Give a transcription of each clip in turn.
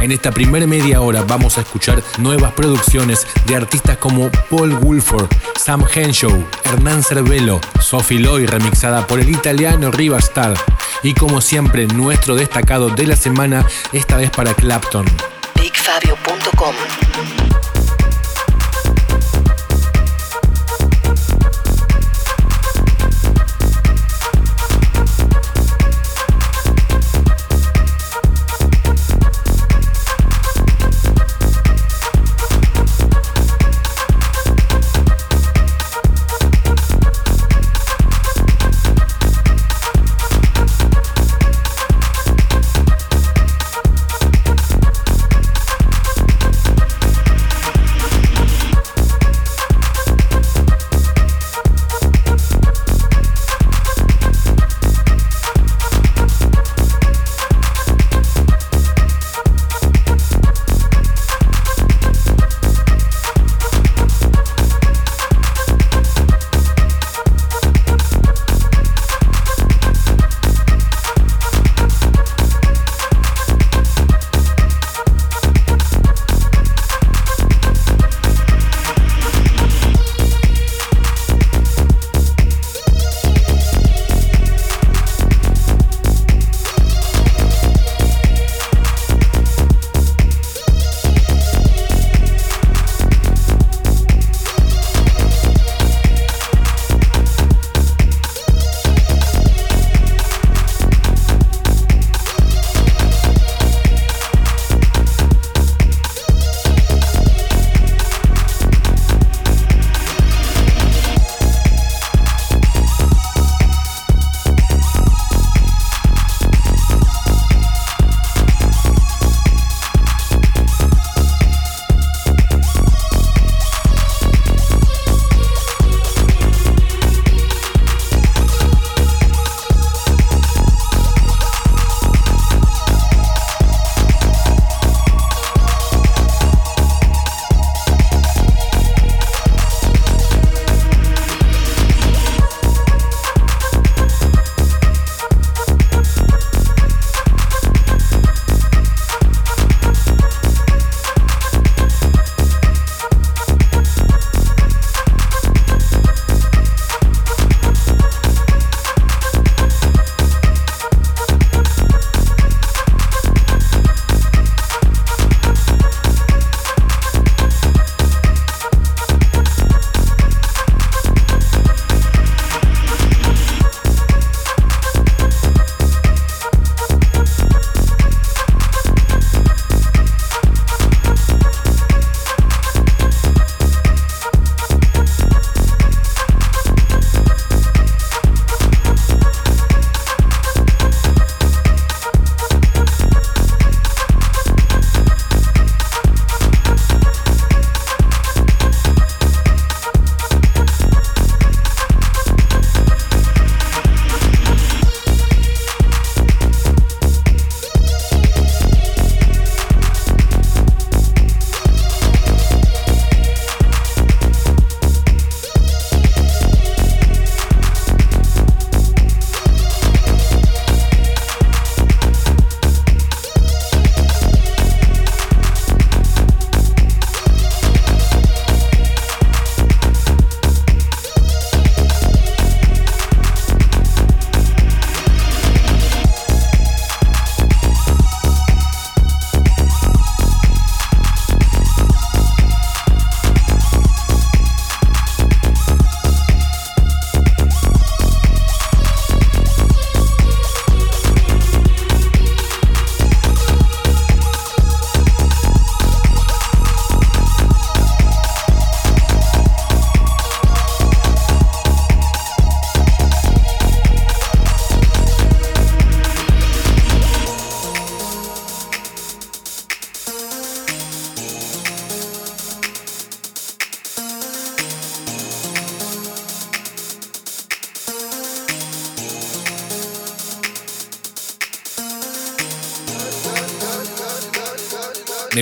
En esta primera media hora vamos a escuchar nuevas producciones de artistas como Paul Woolford, Sam Henshaw, Hernán Cervelo, Sophie Loy remixada por el italiano Riva Star y como siempre nuestro destacado de la semana esta vez para Clapton. BigFabio.com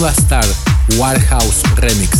Este Riva Star Warhouse Remix.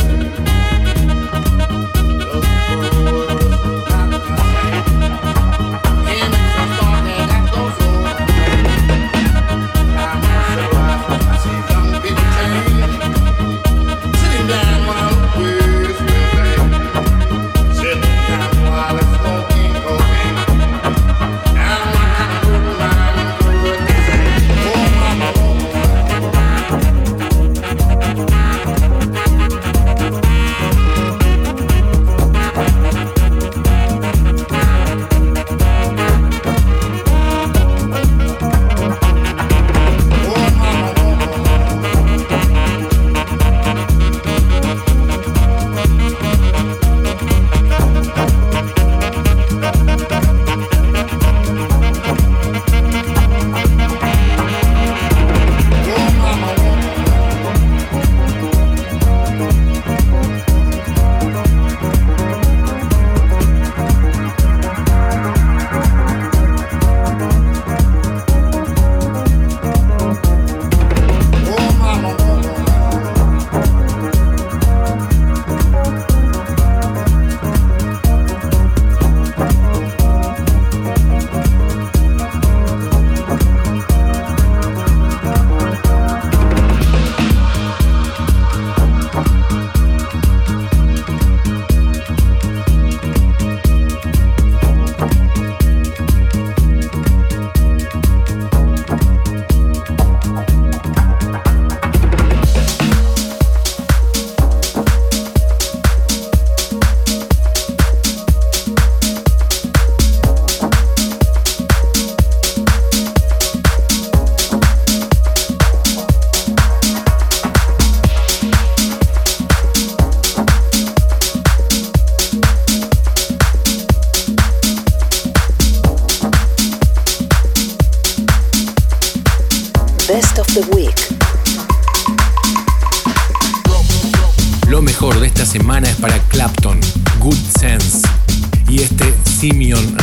Simeon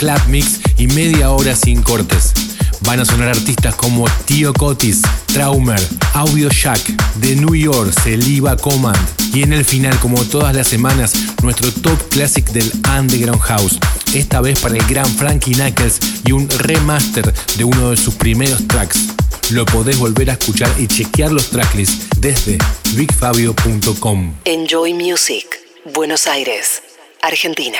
club mix y media hora sin cortes. Van a sonar artistas como Tio Cotis, Traumer, Audio Shack, de New York, Seliva Command. Y en el final, como todas las semanas, nuestro top classic del Underground House. Esta vez para el gran Frankie Knuckles y un remaster de uno de sus primeros tracks. Lo podés volver a escuchar y chequear los tracklists desde bigfabio.com. Enjoy Music, Buenos Aires, Argentina.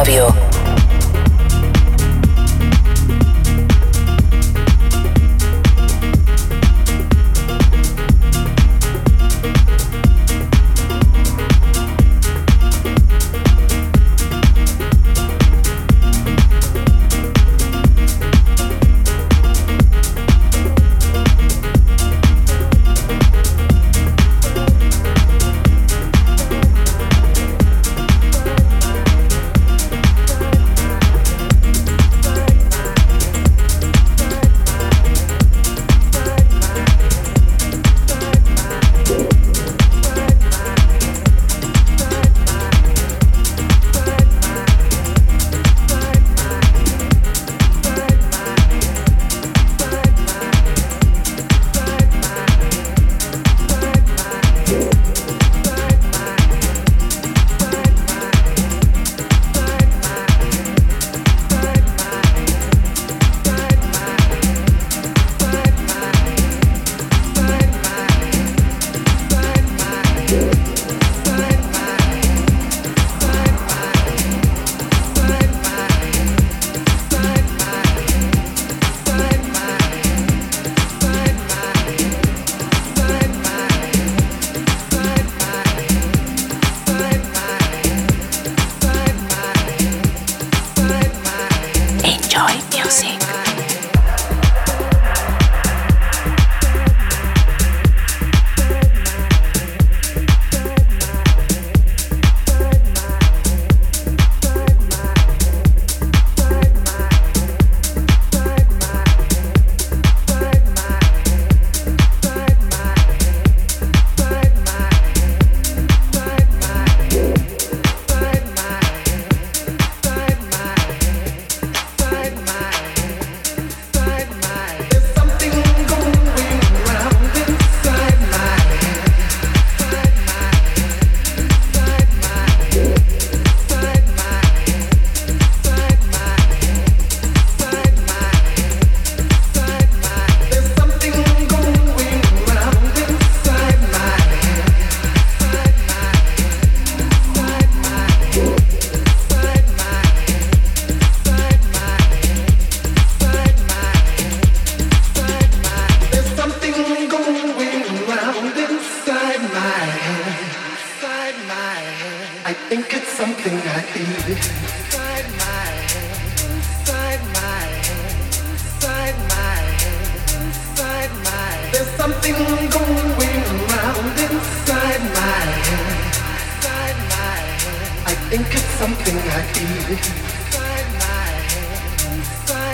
Radio.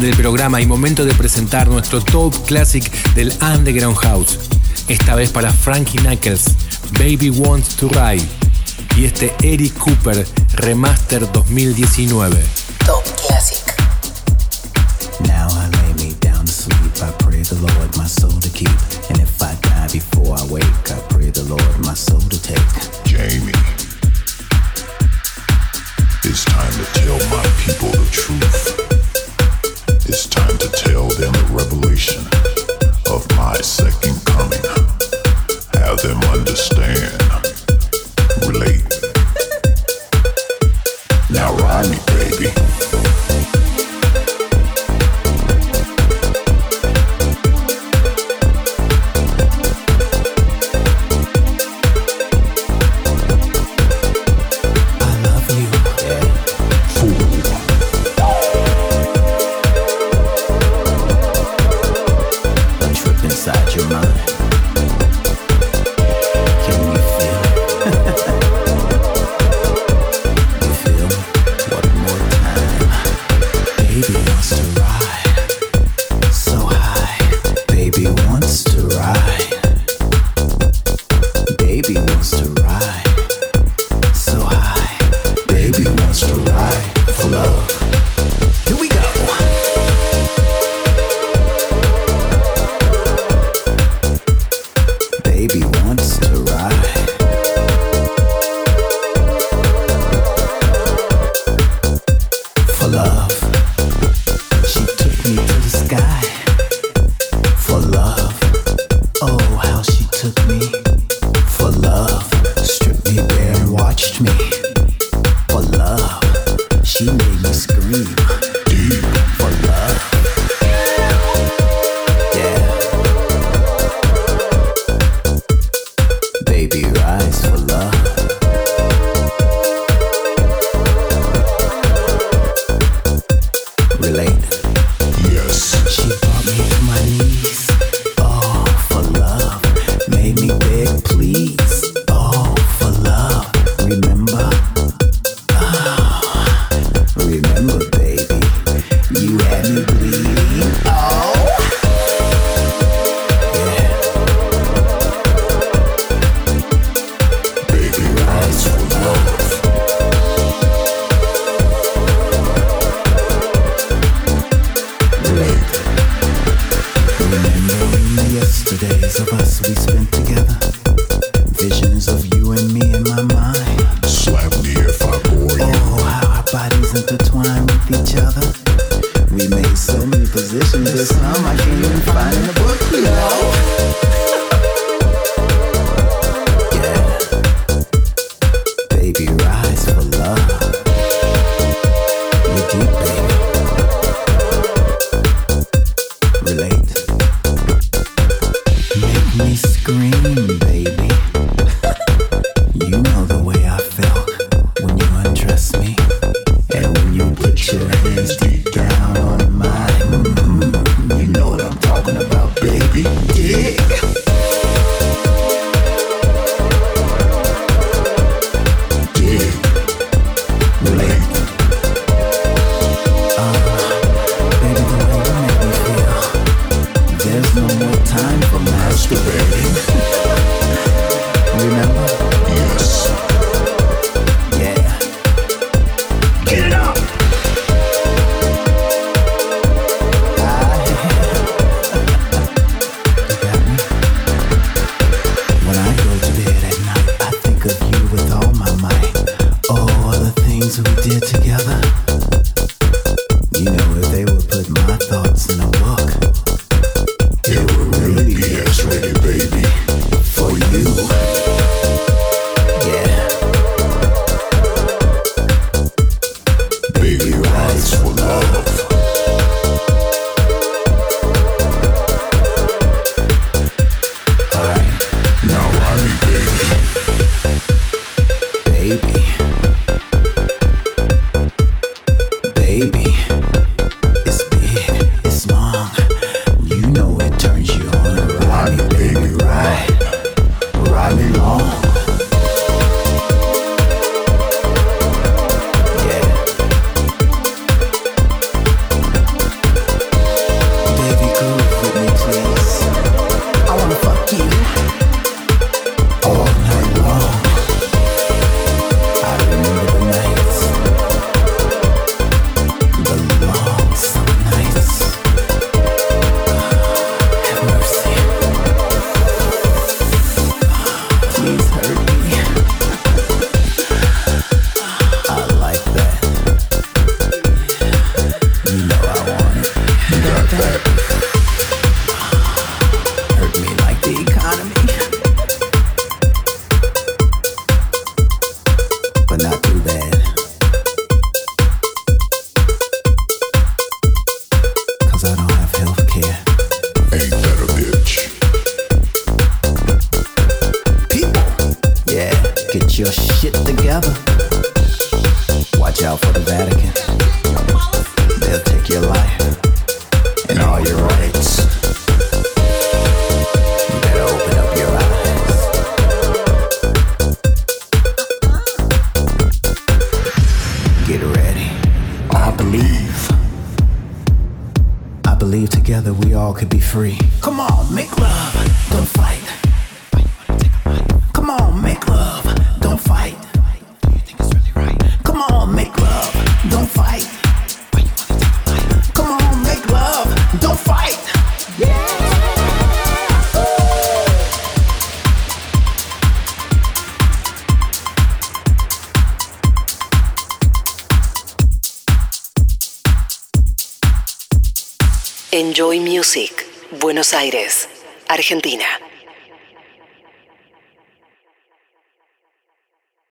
del programa y momento de presentar nuestro top classic del Underground House. Esta vez para Frankie Knuckles, Baby Wants to Ride y este Eric Cooper Remaster 2019.